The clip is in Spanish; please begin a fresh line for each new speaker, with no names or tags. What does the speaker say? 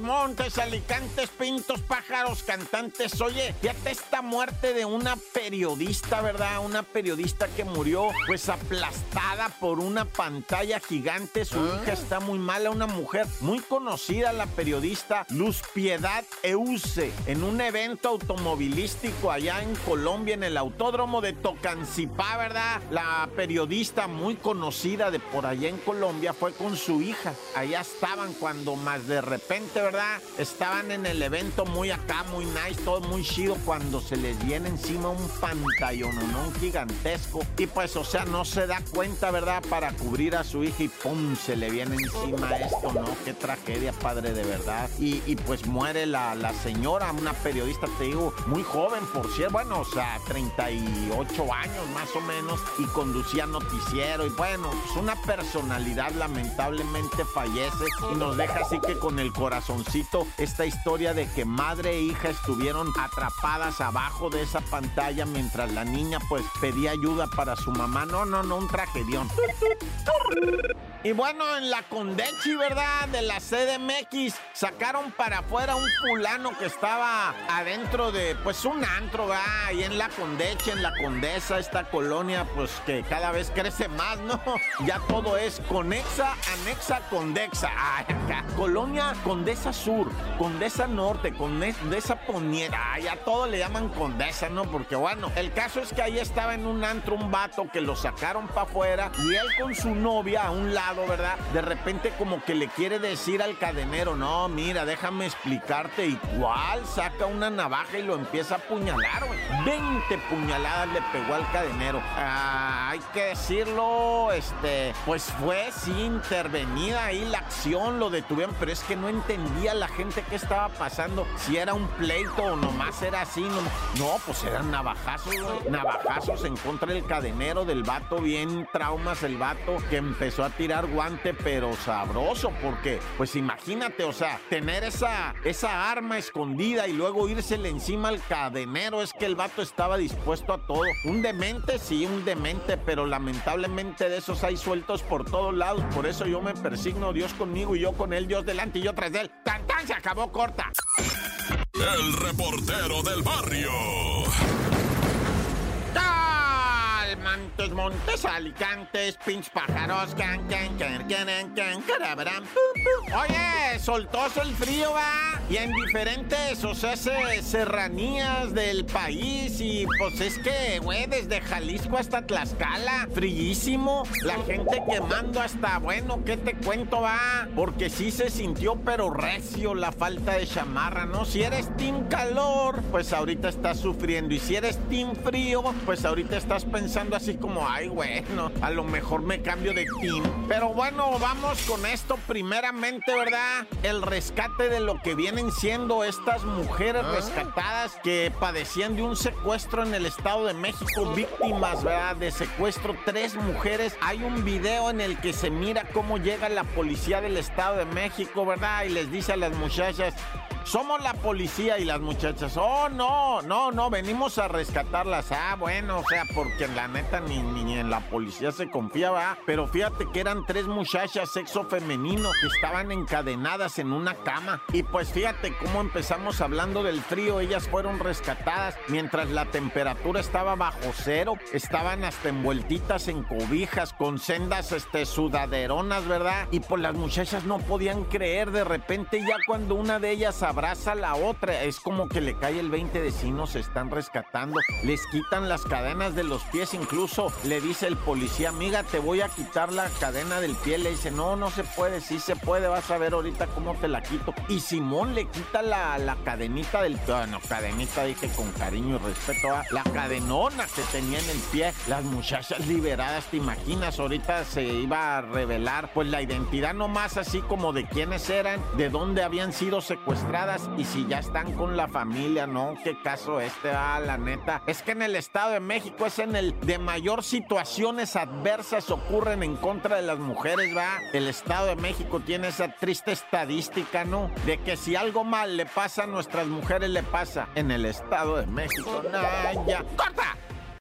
Montes, Montes, Alicantes, Pintos, Pájaros, Cantantes. Oye, fíjate esta muerte de una periodista, ¿verdad? Una periodista que murió pues aplastada por una pantalla gigante. Su hija está muy mala, una mujer muy conocida, la periodista Luz Piedad Euse, en un evento automovilístico allá en Colombia, en el autódromo de Tocancipá, ¿verdad? La periodista muy conocida de por allá en Colombia fue con su hija. Allá estaban cuando más de repente, Estaban en el evento muy acá, muy nice, todo muy chido, cuando se les viene encima un pantallón, un gigantesco. Y pues, o sea, no se da cuenta, ¿verdad? Para cubrir a su hija y ¡pum! Se le viene encima esto, ¿no? Qué tragedia, padre, de verdad. Y, pues muere la, la señora, una periodista, te digo, muy joven, por cierto, bueno, o sea, 38 años más o menos, y conducía noticiero. Y bueno, pues una personalidad lamentablemente fallece y nos deja así que con el esta historia de que madre e hija estuvieron atrapadas abajo de esa pantalla mientras la niña pues pedía ayuda para su mamá. No, no, no, un tragedión. Y bueno, en la Condechi, ¿verdad? De la CDMX, sacaron para afuera un fulano que estaba adentro de, pues, un antro, ¿verdad? Ahí en la Condechi, en la Condesa, esta colonia, pues, que cada vez crece más, ¿no? Ya todo es Conexa, Anexa, Condexa. Ay, acá. Colonia Condesa Sur, Condesa Norte, Condesa Poniente. Ay, ya todo le llaman Condesa, ¿no? Porque, bueno, el caso es que ahí estaba en un antro un vato que lo sacaron para afuera y él con su novia a un lado ¿verdad? De repente como que le quiere decir al cadenero, no, mira, déjame explicarte. Y saca una navaja y lo empieza a apuñalar, güey. 20 puñaladas le pegó al cadenero. Ah, hay que decirlo, este, pues fue sí intervenida ahí la acción, lo detuvieron, pero es que no entendía la gente qué estaba pasando. Si era un pleito o nomás era así, no, no pues eran navajazos, güey. Navajazos en contra del cadenero, del vato, bien traumas el vato que empezó a tirar guante, pero sabroso, porque, pues imagínate, o sea, tener esa, esa arma escondida y luego írsele encima al cadenero, es que el vato estaba dispuesto a todo. Un demente, sí, un demente, pero lamentablemente de esos hay sueltos por todos lados, por eso yo me persigno, Dios conmigo y yo con él, Dios delante y yo tras de él. ¡Tan, tan! Se acabó corta.
El reportero del barrio.
Montes, Montes, Alicantes, pinch pájaros, can, can, can, can, can, Oye, soltóse el frío, va. Y en diferentes, o sea, serranías del país. Y pues es que, güey, desde Jalisco hasta Tlaxcala, fríísimo. La gente quemando hasta, bueno, ¿qué te cuento, va? Porque sí se sintió, pero recio la falta de chamarra, ¿no? Si eres team calor, pues ahorita estás sufriendo. Y si eres team frío, pues ahorita estás pensando así como, ay, bueno, a lo mejor me cambio de team. Pero bueno, vamos con esto primeramente, ¿verdad? El rescate de lo que vienen siendo estas mujeres ah. rescatadas que padecían de un secuestro en el Estado de México, víctimas, ¿verdad? De secuestro, tres mujeres. Hay un video en el que se mira cómo llega la policía del Estado de México, ¿verdad? Y les dice a las muchachas, somos la policía y las muchachas, oh, no, no, no, venimos a rescatarlas. Ah, bueno, o sea, porque en la neta ni, ni en la policía se confiaba. Pero fíjate que eran tres muchachas sexo femenino que estaban encadenadas en una cama. Y pues fíjate cómo empezamos hablando del frío. Ellas fueron rescatadas mientras la temperatura estaba bajo cero. Estaban hasta envueltitas en cobijas con sendas este, sudaderonas, ¿verdad? Y pues las muchachas no podían creer de repente ya cuando una de ellas abraza la otra. Es como que le cae el 20 de si nos están rescatando. Les quitan las cadenas de los pies. Incluso le dice el policía, amiga, te voy a quitar la cadena del pie. Le dice, no, no se puede. Sí se puede. Vas a ver ahorita cómo te la quito. Y Simón le quita la, la cadenita del pie. Bueno, cadenita dije con cariño y respeto. a La cadenona que tenía en el pie. Las muchachas liberadas, ¿te imaginas? Ahorita se iba a revelar pues la identidad nomás así como de quiénes eran, de dónde habían sido secuestradas y si ya están con la familia, ¿no? ¿Qué caso este? Ah, la neta. Es que en el Estado de México es en el de mayor situaciones adversas ocurren en contra de las mujeres, ¿va? El Estado de México tiene esa triste estadística, ¿no? De que si algo mal le pasa a nuestras mujeres, le pasa en el Estado de México. ¡No, ya! ¡Corta!